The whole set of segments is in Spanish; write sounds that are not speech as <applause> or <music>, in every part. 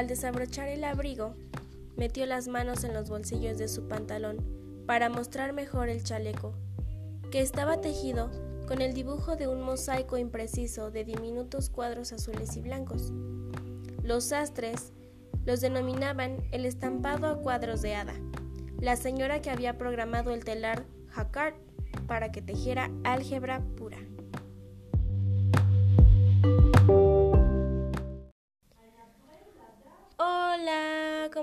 Al desabrochar el abrigo, metió las manos en los bolsillos de su pantalón para mostrar mejor el chaleco, que estaba tejido con el dibujo de un mosaico impreciso de diminutos cuadros azules y blancos. Los sastres los denominaban el estampado a cuadros de hada, la señora que había programado el telar Jacquard para que tejiera álgebra pura.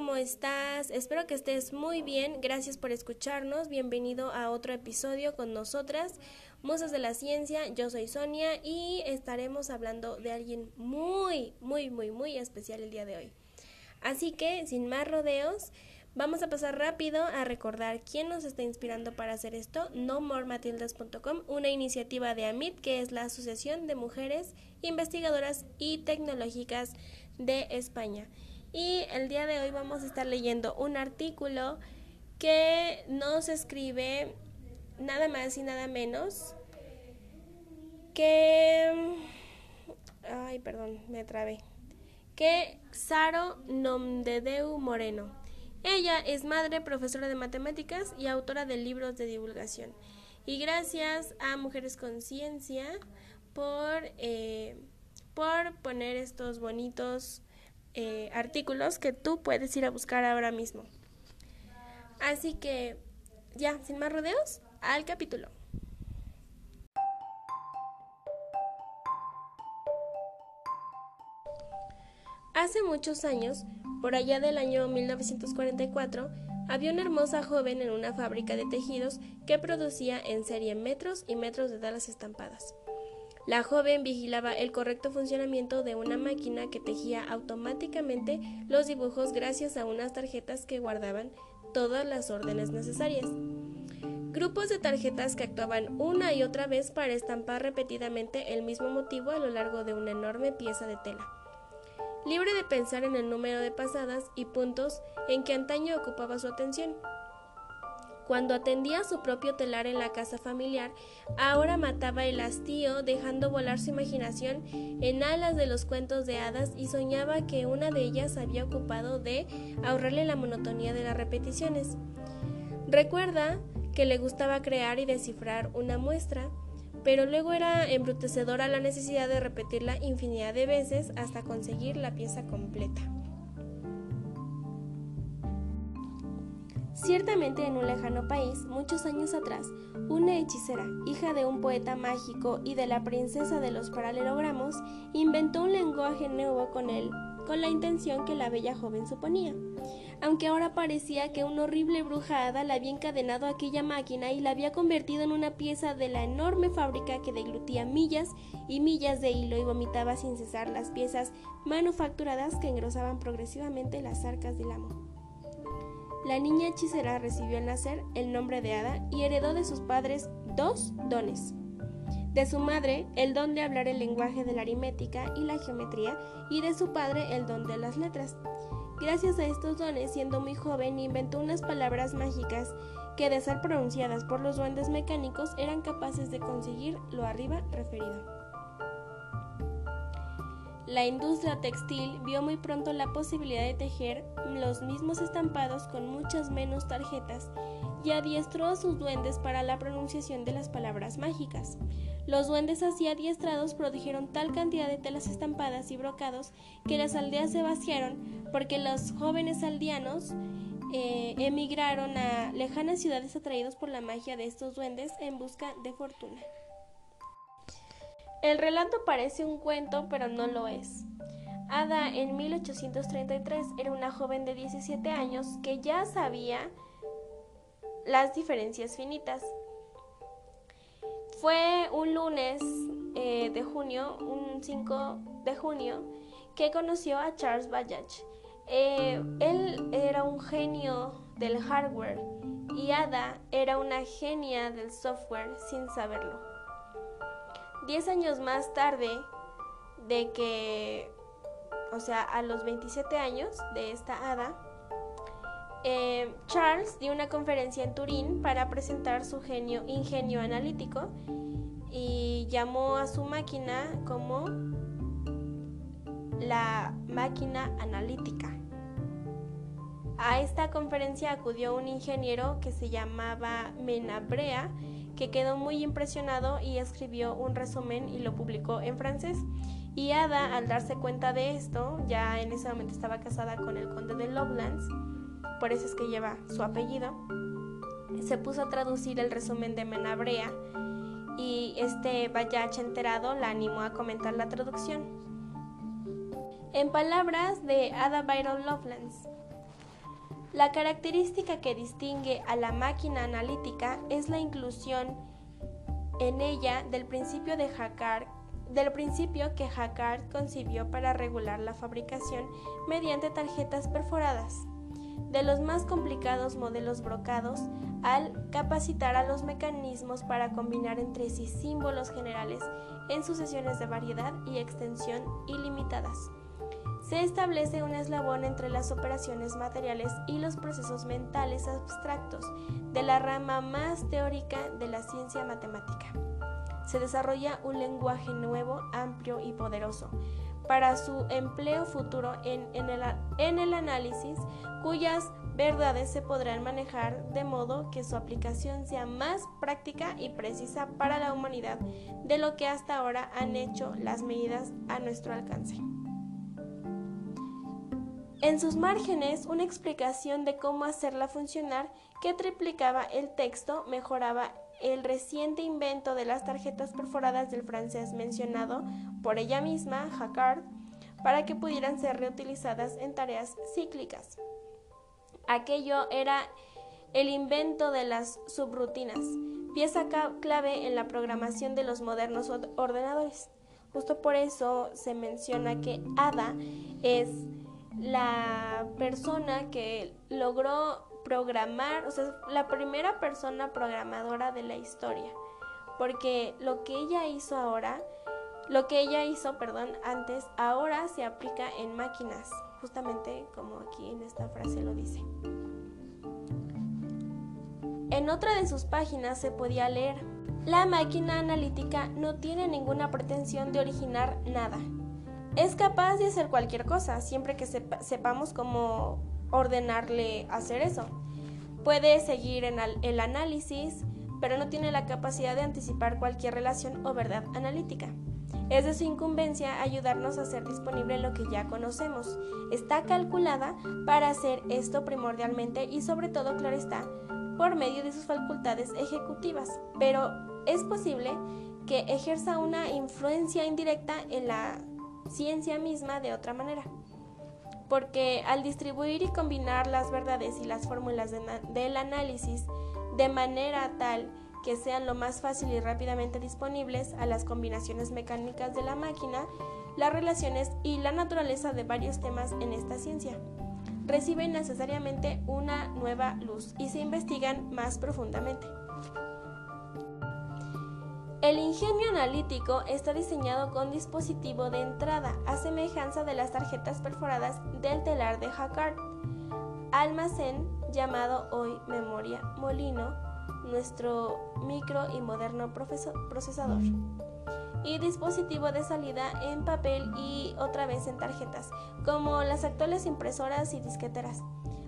¿Cómo estás? Espero que estés muy bien. Gracias por escucharnos. Bienvenido a otro episodio con nosotras, Musas de la Ciencia. Yo soy Sonia y estaremos hablando de alguien muy, muy, muy, muy especial el día de hoy. Así que, sin más rodeos, vamos a pasar rápido a recordar quién nos está inspirando para hacer esto, nomorematildas.com, una iniciativa de AMIT, que es la Asociación de Mujeres Investigadoras y Tecnológicas de España. Y el día de hoy vamos a estar leyendo un artículo que nos escribe nada más y nada menos que... Ay, perdón, me trabé. Que Saro Nomdedeu Moreno. Ella es madre, profesora de matemáticas y autora de libros de divulgación. Y gracias a Mujeres Conciencia por, eh, por poner estos bonitos eh, artículos que tú puedes ir a buscar ahora mismo. Así que, ya, sin más rodeos, al capítulo. Hace muchos años, por allá del año 1944, había una hermosa joven en una fábrica de tejidos que producía en serie metros y metros de telas estampadas. La joven vigilaba el correcto funcionamiento de una máquina que tejía automáticamente los dibujos gracias a unas tarjetas que guardaban todas las órdenes necesarias. Grupos de tarjetas que actuaban una y otra vez para estampar repetidamente el mismo motivo a lo largo de una enorme pieza de tela. Libre de pensar en el número de pasadas y puntos en que antaño ocupaba su atención. Cuando atendía su propio telar en la casa familiar, ahora mataba el hastío dejando volar su imaginación en alas de los cuentos de hadas y soñaba que una de ellas había ocupado de ahorrarle la monotonía de las repeticiones. Recuerda que le gustaba crear y descifrar una muestra, pero luego era embrutecedora la necesidad de repetirla infinidad de veces hasta conseguir la pieza completa. Ciertamente en un lejano país, muchos años atrás, una hechicera, hija de un poeta mágico y de la princesa de los paralelogramos, inventó un lenguaje nuevo con él, con la intención que la bella joven suponía. Aunque ahora parecía que una horrible brujada la había encadenado a aquella máquina y la había convertido en una pieza de la enorme fábrica que deglutía millas y millas de hilo y vomitaba sin cesar las piezas manufacturadas que engrosaban progresivamente las arcas del amo. La niña hechicera recibió al nacer el nombre de Ada y heredó de sus padres dos dones. De su madre, el don de hablar el lenguaje de la aritmética y la geometría, y de su padre, el don de las letras. Gracias a estos dones, siendo muy joven, inventó unas palabras mágicas que, de ser pronunciadas por los duendes mecánicos, eran capaces de conseguir lo arriba referido. La industria textil vio muy pronto la posibilidad de tejer los mismos estampados con muchas menos tarjetas y adiestró a sus duendes para la pronunciación de las palabras mágicas. Los duendes así adiestrados produjeron tal cantidad de telas estampadas y brocados que las aldeas se vaciaron porque los jóvenes aldeanos eh, emigraron a lejanas ciudades atraídos por la magia de estos duendes en busca de fortuna. El relato parece un cuento, pero no lo es. Ada en 1833 era una joven de 17 años que ya sabía las diferencias finitas. Fue un lunes eh, de junio, un 5 de junio, que conoció a Charles Babbage. Eh, él era un genio del hardware y Ada era una genia del software sin saberlo. Diez años más tarde de que, o sea, a los 27 años de esta hada, eh, Charles dio una conferencia en Turín para presentar su genio, ingenio analítico y llamó a su máquina como la máquina analítica. A esta conferencia acudió un ingeniero que se llamaba Menabrea, que quedó muy impresionado y escribió un resumen y lo publicó en francés. Y Ada, al darse cuenta de esto, ya en ese momento estaba casada con el conde de Lovelace, por eso es que lleva su apellido, se puso a traducir el resumen de Menabrea y este Bayache enterado la animó a comentar la traducción. En palabras de Ada Byron Lovelace, la característica que distingue a la máquina analítica es la inclusión en ella del principio de del principio que Jacquard concibió para regular la fabricación mediante tarjetas perforadas de los más complicados modelos brocados al capacitar a los mecanismos para combinar entre sí símbolos generales en sucesiones de variedad y extensión ilimitadas. Se establece un eslabón entre las operaciones materiales y los procesos mentales abstractos de la rama más teórica de la ciencia matemática. Se desarrolla un lenguaje nuevo, amplio y poderoso, para su empleo futuro en, el, análisis, cuyas verdades se podrán manejar de modo que su aplicación sea más práctica y precisa para la humanidad de lo que hasta ahora han hecho las medidas a nuestro alcance. En sus márgenes, una explicación de cómo hacerla funcionar que triplicaba el texto mejoraba el reciente invento de las tarjetas perforadas del francés mencionado por ella misma, Jacquard, para que pudieran ser reutilizadas en tareas cíclicas. Aquello era el invento de las subrutinas, pieza clave en la programación de los modernos ordenadores. Justo por eso se menciona que Ada es la persona que logró programar, o sea, la primera persona programadora de la historia. Porque lo que ella hizo ahora, lo que ella hizo, perdón, antes, ahora se aplica en máquinas, justamente como aquí en esta frase lo dice. En otra de sus páginas se podía leer, la máquina analítica no tiene ninguna pretensión de originar nada. Es capaz de hacer cualquier cosa, siempre que sepamos cómo ordenarle hacer eso. Puede seguir en el análisis, pero no tiene la capacidad de anticipar cualquier relación o verdad analítica. Es de su incumbencia ayudarnos a hacer disponible lo que ya conocemos. Está calculada para hacer esto primordialmente y sobre todo, claro está, por medio de sus facultades ejecutivas, pero es posible que ejerza una influencia indirecta en la ciencia misma de otra manera porque al distribuir y combinar las verdades y las fórmulas del análisis de manera tal que sean lo más fácil y rápidamente disponibles a las combinaciones mecánicas de la máquina, las relaciones y la naturaleza de varios temas en esta ciencia reciben necesariamente una nueva luz y se investigan más profundamente. El ingenio analítico está diseñado con dispositivo de entrada, a semejanza de las tarjetas perforadas del telar de Jacquard. Almacén llamado hoy memoria molino, nuestro micro y moderno procesador. Y dispositivo de salida en papel y otra vez en tarjetas, como las actuales impresoras y disqueteras.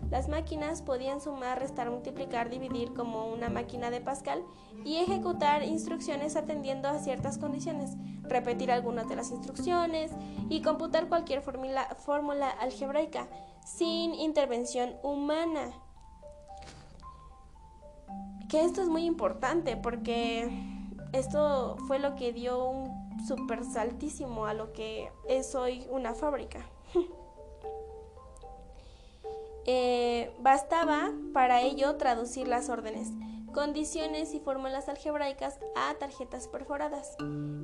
Las máquinas podían sumar, restar, multiplicar, dividir como una máquina de Pascal y ejecutar instrucciones atendiendo a ciertas condiciones, repetir algunas de las instrucciones y computar cualquier fórmula algebraica sin intervención humana. Que esto es muy importante porque esto fue lo que dio un super saltísimo a lo que es hoy una fábrica. <laughs> Eh, bastaba para ello traducir las órdenes, condiciones y fórmulas algebraicas a tarjetas perforadas.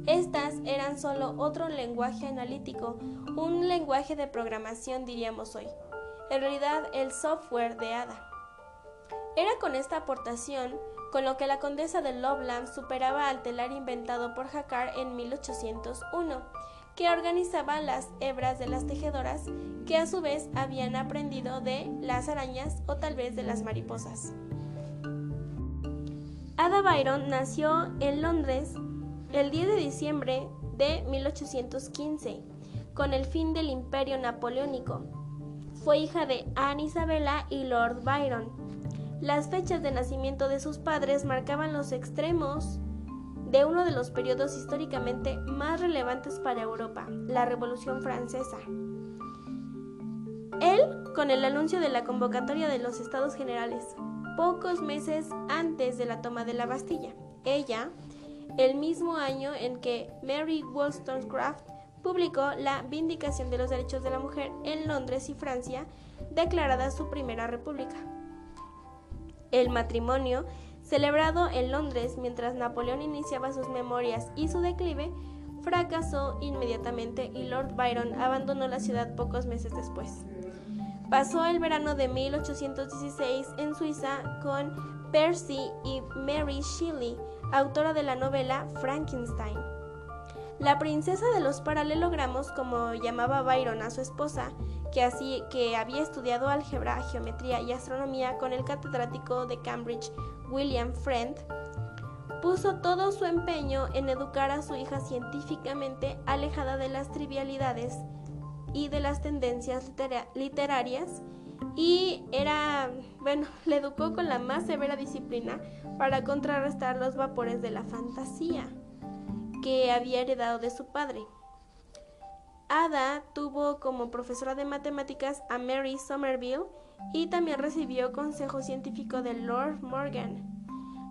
Estas eran solo otro lenguaje analítico, un lenguaje de programación diríamos hoy. En realidad el software de ADA. Era con esta aportación con lo que la condesa de Loveland superaba al telar inventado por Jacquard en 1801 que organizaba las hebras de las tejedoras que a su vez habían aprendido de las arañas o tal vez de las mariposas. Ada Byron nació en Londres el 10 de diciembre de 1815. con el fin del imperio napoleónico. Fue hija de Anne Isabella y Lord Byron. Las fechas de nacimiento de sus padres marcaban los extremos de uno de los periodos históricamente más relevantes para Europa, la Revolución Francesa. Él, con el anuncio de la convocatoria de los Estados Generales, pocos meses antes de la toma de la Bastilla. Ella, el mismo año en que Mary Wollstonecraft publicó la Vindicación de los Derechos de la Mujer en Londres y Francia, declarada su primera república. El matrimonio, celebrado en Londres mientras Napoleón iniciaba sus memorias y su declive, fracasó inmediatamente y Lord Byron abandonó la ciudad pocos meses después. Pasó el verano de 1816 en Suiza con Percy y Mary Shelley, autora de la novela Frankenstein. La princesa de los paralelogramos, como llamaba Byron a su esposa, que, así, que había estudiado álgebra, geometría y astronomía con el catedrático de Cambridge, William Friend, puso todo su empeño en educar a su hija científicamente alejada de las trivialidades y de las tendencias literarias y era, bueno, <laughs> le educó con la más severa disciplina para contrarrestar los vapores de la fantasía que había heredado de su padre. Ada tuvo como profesora de matemáticas a Mary Somerville y también recibió consejo científico de Lord Morgan.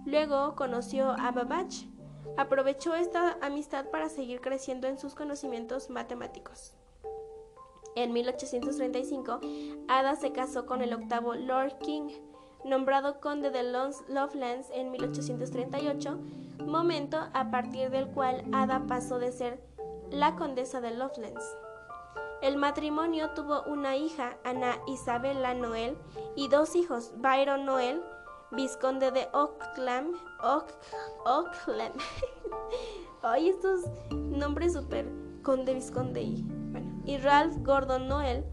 Luego conoció a Babbage. Aprovechó esta amistad para seguir creciendo en sus conocimientos matemáticos. En 1835, Ada se casó con el octavo Lord King, nombrado conde de Lovelands en 1838, momento a partir del cual Ada pasó de ser la condesa de Lovelands. El matrimonio tuvo una hija, Ana Isabella Noel, y dos hijos, Byron Noel, vizconde de Oakland, Oakland. <laughs> Ay, estos nombres súper conde, vizconde y y Ralph Gordon Noel,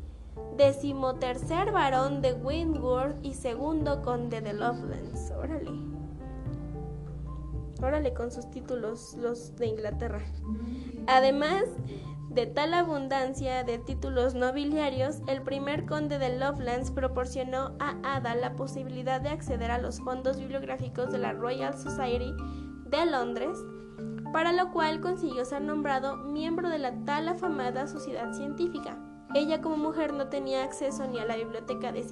decimotercer varón de Windward y segundo conde de Lovelands. Órale. Órale con sus títulos los de Inglaterra. Además de tal abundancia de títulos nobiliarios, el primer conde de Lovelands proporcionó a Ada la posibilidad de acceder a los fondos bibliográficos de la Royal Society de Londres para lo cual consiguió ser nombrado miembro de la tal afamada sociedad científica. Ella como mujer no tenía acceso ni a la biblioteca de,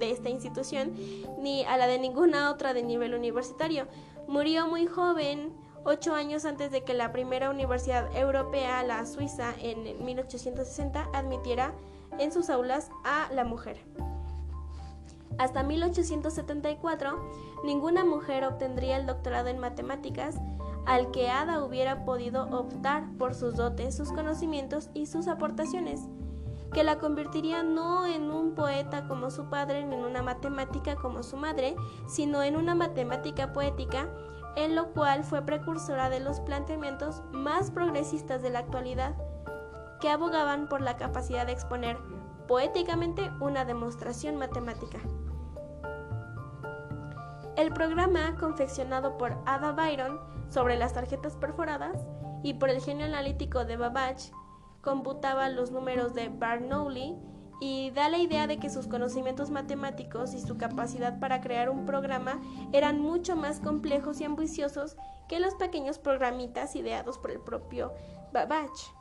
esta institución ni a la de ninguna otra de nivel universitario. Murió muy joven, ocho años antes de que la primera universidad europea, la Suiza, en 1860 admitiera en sus aulas a la mujer. Hasta 1874, ninguna mujer obtendría el doctorado en matemáticas al que Ada hubiera podido optar por sus dotes, sus conocimientos y sus aportaciones, que la convertiría no en un poeta como su padre ni en una matemática como su madre, sino en una matemática poética, en lo cual fue precursora de los planteamientos más progresistas de la actualidad, que abogaban por la capacidad de exponer poéticamente una demostración matemática. El programa, confeccionado por Ada Byron sobre las tarjetas perforadas y por el genio analítico de Babbage, computaba los números de Bernoulli y da la idea de que sus conocimientos matemáticos y su capacidad para crear un programa eran mucho más complejos y ambiciosos que los pequeños programitas ideados por el propio Babbage.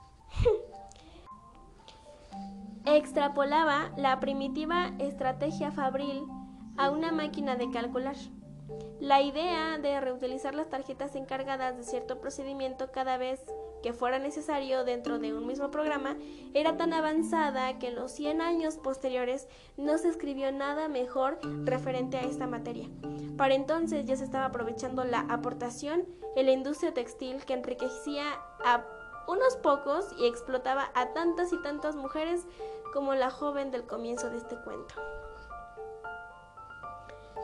<laughs> Extrapolaba la primitiva estrategia fabril a una máquina de calcular. La idea de reutilizar las tarjetas encargadas de cierto procedimiento cada vez que fuera necesario dentro de un mismo programa era tan avanzada que en los 100 años posteriores no se escribió nada mejor referente a esta materia. Para entonces ya se estaba aprovechando la aportación en la industria textil que enriquecía a unos pocos y explotaba a tantas y tantas mujeres como la joven del comienzo de este cuento.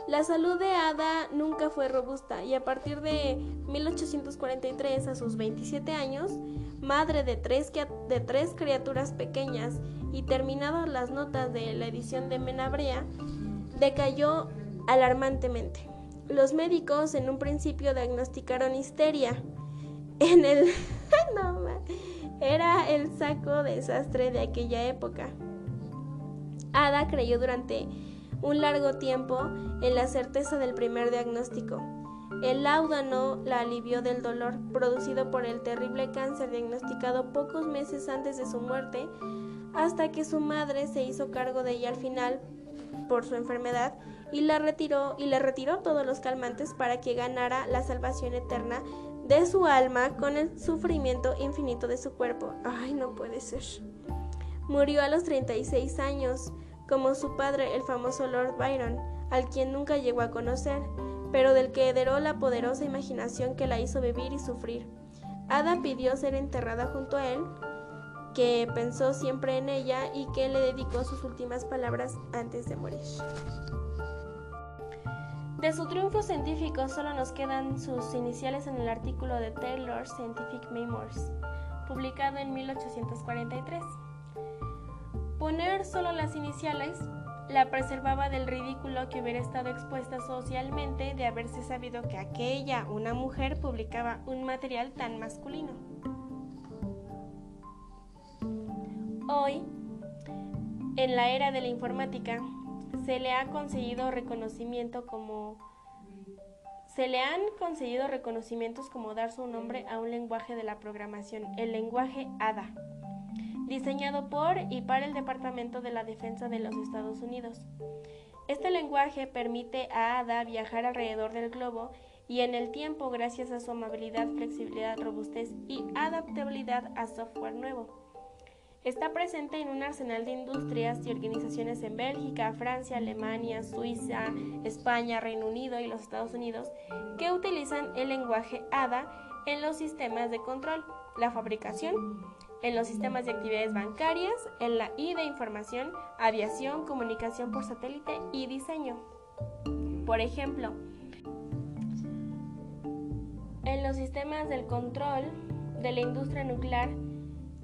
La salud de Ada nunca fue robusta y a partir de 1843, a sus 27 años, madre de tres, de tres criaturas pequeñas y terminadas las notas de la edición de Menabrea, decayó alarmantemente. Los médicos en un principio diagnosticaron histeria. En el... <laughs> no, era el saco desastre de aquella época. Ada creyó durante un largo tiempo en la certeza del primer diagnóstico. El láudano la alivió del dolor producido por el terrible cáncer diagnosticado pocos meses antes de su muerte, hasta que su madre se hizo cargo de ella al final por su enfermedad y la retiró y le retiró todos los calmantes para que ganara la salvación eterna de su alma con el sufrimiento infinito de su cuerpo. Ay, no puede ser. Murió a los 36 años, como su padre, el famoso Lord Byron, al quien nunca llegó a conocer, pero del que heredó la poderosa imaginación que la hizo vivir y sufrir. Ada pidió ser enterrada junto a él, que pensó siempre en ella y que le dedicó sus últimas palabras antes de morir. De su triunfo científico solo nos quedan sus iniciales en el artículo de Taylor Scientific Memoirs, publicado en 1843. Poner solo las iniciales la preservaba del ridículo que hubiera estado expuesta socialmente de haberse sabido que aquella, una mujer, publicaba un material tan masculino. Hoy, en la era de la informática, se le ha concedido reconocimiento como se le han concedido reconocimientos como dar su nombre a un lenguaje de la programación, el lenguaje ADA, diseñado por y para el Departamento de la Defensa de los Estados Unidos. Este lenguaje permite a ADA viajar alrededor del globo y en el tiempo gracias a su amabilidad, flexibilidad, robustez y adaptabilidad a software nuevo. Está presente en un arsenal de industrias y organizaciones en Bélgica, Francia, Alemania, Suiza, España, Reino Unido y los Estados Unidos que utilizan el lenguaje ADA en los sistemas de control, la fabricación, en los sistemas de actividades bancarias, en la I de información, aviación, comunicación por satélite y diseño. Por ejemplo, en los sistemas del control de la industria nuclear,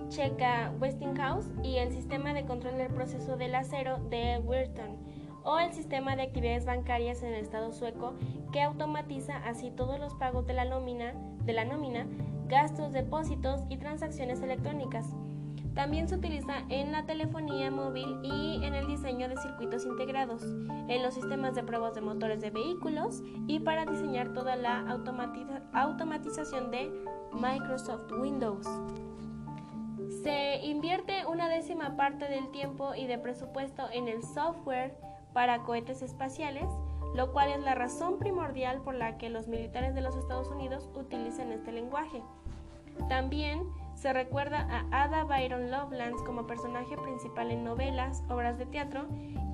checa Westinghouse y el sistema de control del proceso del acero de Wirton o el sistema de actividades bancarias en el Estado sueco que automatiza así todos los pagos de la nómina, de la nómina, gastos, depósitos y transacciones electrónicas. También se utiliza en la telefonía móvil y en el diseño de circuitos integrados, en los sistemas de pruebas de motores de vehículos y para diseñar toda la automatización de Microsoft Windows. Se invierte una décima parte del tiempo y de presupuesto en el software para cohetes espaciales, lo cual es la razón primordial por la que los militares de los Estados Unidos utilizan este lenguaje. También se recuerda a Ada Byron Lovelace como personaje principal en novelas, obras de teatro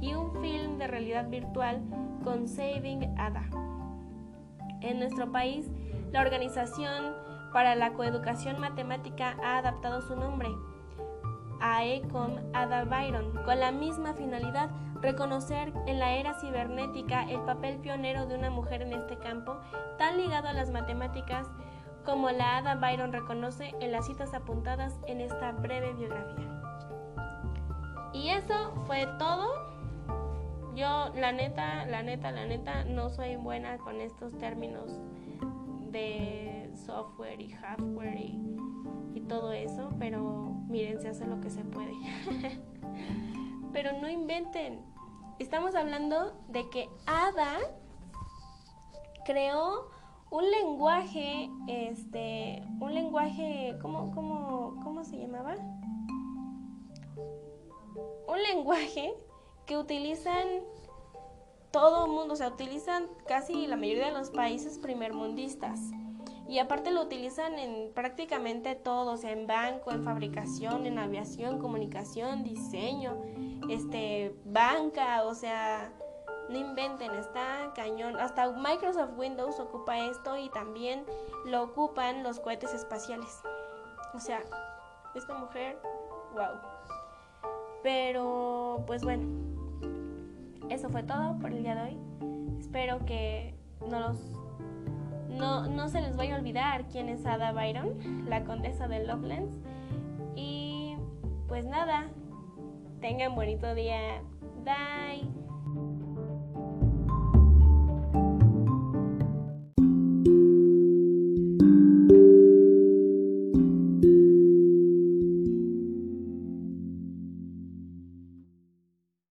y un film de realidad virtual con Saving Ada. En nuestro país, la organización para la coeducación matemática ha adaptado su nombre a ECOM Ada Byron con la misma finalidad, reconocer en la era cibernética el papel pionero de una mujer en este campo, tan ligado a las matemáticas como la Ada Byron reconoce en las citas apuntadas en esta breve biografía. Y eso fue todo. Yo, la neta, la neta, la neta, no soy buena con estos términos de software y hardware y, todo eso, pero miren, se hace lo que se puede. <laughs> pero no inventen. Estamos hablando de que Ada creó un lenguaje, este, un lenguaje, ¿cómo, cómo, cómo se llamaba? Un lenguaje que utilizan todo el mundo, o sea, utilizan casi la mayoría de los países primermundistas. Y aparte lo utilizan en prácticamente todo, o sea, en banco, en fabricación, en aviación, comunicación, diseño, este, banca, o sea, no inventen, está cañón. Hasta Microsoft Windows ocupa esto y también lo ocupan los cohetes espaciales. O sea, esta mujer, wow. Pero, pues bueno, eso fue todo por el día de hoy. Espero que no los no, no se les vaya a olvidar quién es Ada Byron, la condesa de Lovelands. Y pues nada, tengan bonito día. Bye.